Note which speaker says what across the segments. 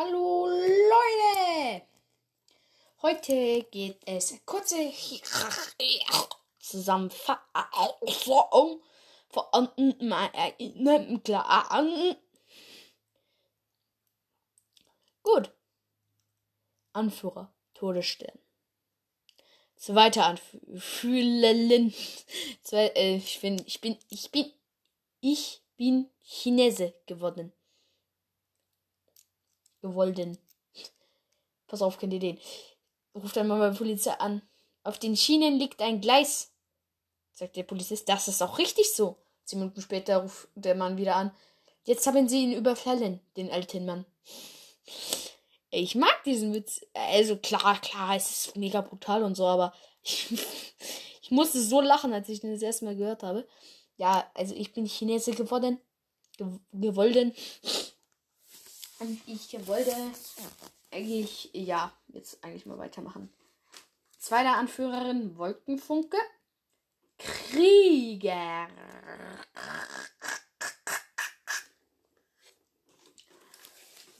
Speaker 1: Hallo Leute! Heute geht es kurze Zusammenfassung von meinem Plan. Gut. Anführer, Todesstern. Zweiter Anführer. Zwei, äh, ich bin, ich bin, ich bin, ich bin Chinese geworden gewollen. Pass auf, kennt ihr den? Ruft dann mal bei der Polizei an. Auf den Schienen liegt ein Gleis, sagt der Polizist. Das ist auch richtig so. Zehn Minuten später ruft der Mann wieder an. Jetzt haben sie ihn überfallen, den alten Mann. Ich mag diesen Witz. Also klar, klar, es ist mega brutal und so, aber ich, ich musste so lachen, als ich den das erste Mal gehört habe. Ja, also ich bin Chinese geworden. Ge gewollen. Und ich wollte eigentlich, ja, jetzt eigentlich mal weitermachen. Zweiter Anführerin Wolkenfunke. Krieger.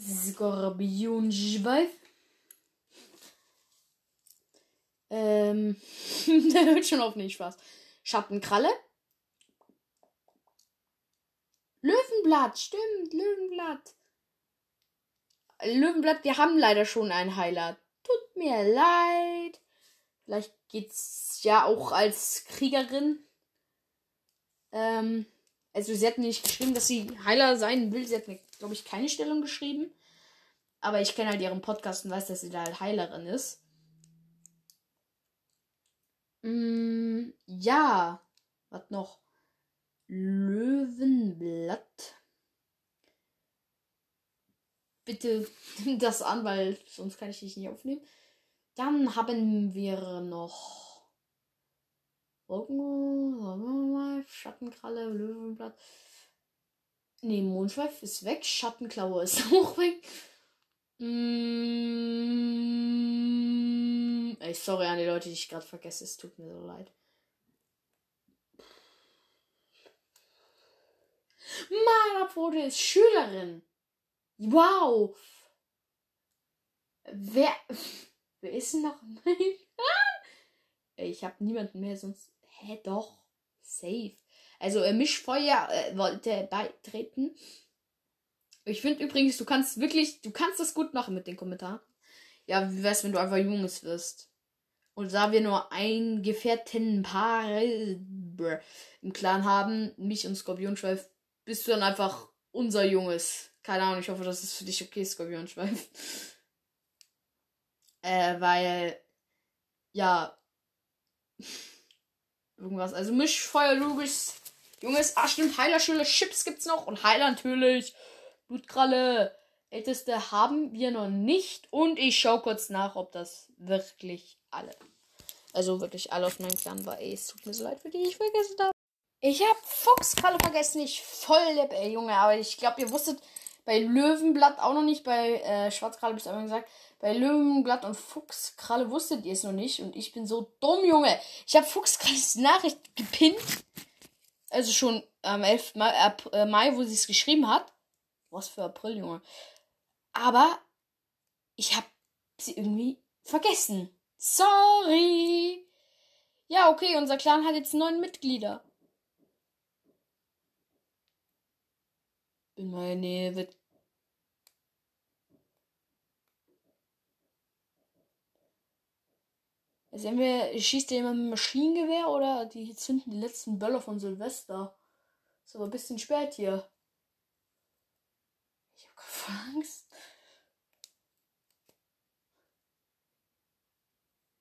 Speaker 1: Skorpionschweif. Ähm, der hört schon auf nicht Spaß. Schattenkralle. Löwenblatt, stimmt, Löwenblatt. Löwenblatt, wir haben leider schon einen Heiler. Tut mir leid. Vielleicht geht's ja auch als Kriegerin. Ähm, also sie hat nicht geschrieben, dass sie Heiler sein will. Sie hat mir, glaube ich, keine Stellung geschrieben. Aber ich kenne halt ihren Podcast und weiß, dass sie da halt Heilerin ist. Mm, ja. Was noch? Löwenblatt bitte nimm das an, weil sonst kann ich dich nicht aufnehmen. Dann haben wir noch Schattenkralle, Löwenblatt. Ne, Mondschweif ist weg. Schattenklaue ist auch weg. Mm, ey, sorry an die Leute, die ich gerade vergesse. Es tut mir so leid. Mana ist Schülerin. Wow. Wer, wer ist denn noch ich habe niemanden mehr, sonst. Hä, doch. Safe. Also, äh, Mischfeuer äh, wollte beitreten. Ich finde übrigens, du kannst wirklich, du kannst das gut machen mit den Kommentaren. Ja, wie wär's, wenn du einfach Junges wirst? Und da wir nur ein Gefährtenpaar im Clan haben, mich und Skorpionschweif, bist du dann einfach unser Junges. Keine Ahnung, ich hoffe, das ist für dich okay, Skorpionschweif. Äh, weil, ja, irgendwas. Also Mischfeuer, Lugis, Junges, ah stimmt, Heilerschule, Chips gibt's noch und Heiler natürlich. Blutkralle, älteste haben wir noch nicht. Und ich schau kurz nach, ob das wirklich alle. Also wirklich alle aus meinem Clan war. Ey, es tut mir so leid für die, ich vergessen habe. Ich habe Fuchskralle vergessen, ich voll lieb, ey, Junge. Aber ich glaube, ihr wusstet, bei Löwenblatt auch noch nicht, bei äh, Schwarzkralle bis einmal gesagt. Bei Löwenblatt und Fuchskralle wusstet ihr es noch nicht. Und ich bin so dumm, Junge. Ich habe Fuchskralles Nachricht gepinnt. Also schon am 11. Mai, äh, Mai wo sie es geschrieben hat. Was für April, Junge. Aber ich habe sie irgendwie vergessen. Sorry. Ja, okay, unser Clan hat jetzt neun Mitglieder. In meiner Nähe wird Also entweder schießt der jemand mit Maschinengewehr oder die zünden die letzten Böller von Silvester. Ist aber ein bisschen spät hier. Ich hab Angst.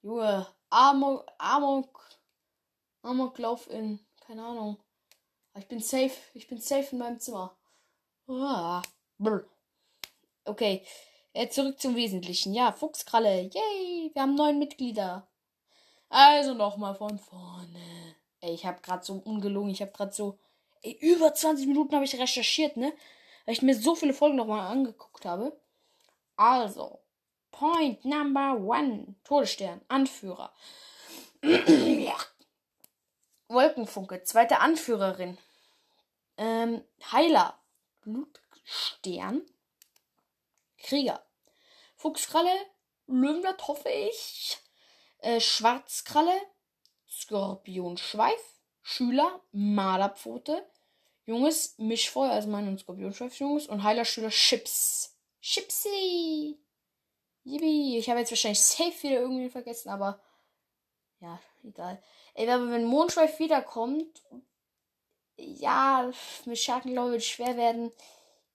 Speaker 1: Junge, Amok, Amok, Amoklauf in, keine Ahnung. Ich bin safe, ich bin safe in meinem Zimmer. Ah, okay, äh, zurück zum Wesentlichen. Ja, Fuchskralle, yay, wir haben neun Mitglieder. Also nochmal von vorne. Ey, ich habe gerade so ungelogen, ich habe gerade so ey, über 20 Minuten habe ich recherchiert, ne? Weil ich mir so viele Folgen nochmal angeguckt habe. Also, Point Number One. Todesstern, Anführer. Wolkenfunke, zweite Anführerin. Ähm, Heiler, Blutstern. Krieger, Fuchskralle, Löwenblatt hoffe ich, äh, Schwarzkralle, Skorpionschweif, Schüler, Marderpfote, Junges, Mischfeuer, also mein und Skorpionschweif, Junges und Heiler Schüler Chips. Chipsy! Yippie. Ich habe jetzt wahrscheinlich safe wieder irgendwie vergessen, aber ja, egal. Ey, aber wenn Mondschweif wiederkommt, ja, mit Schattenlauf wird schwer werden.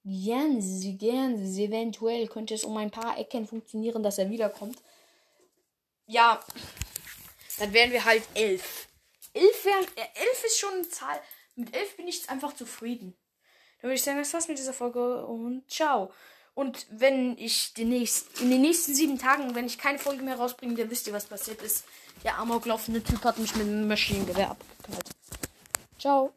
Speaker 1: Gern sie, gern sie. Eventuell könnte es um ein paar Ecken funktionieren, dass er wiederkommt. Ja, dann wären wir halt elf. Elf, wären, äh, elf ist schon eine Zahl. Mit elf bin ich einfach zufrieden. Dann würde ich sagen, das war's mit dieser Folge und ciao. Und wenn ich demnächst, in den nächsten sieben Tagen, wenn ich keine Folge mehr rausbringe, dann wisst ihr, was passiert ist. Der amoklaufende Typ hat mich mit einem Maschinengewehr abgeknallt. Ciao.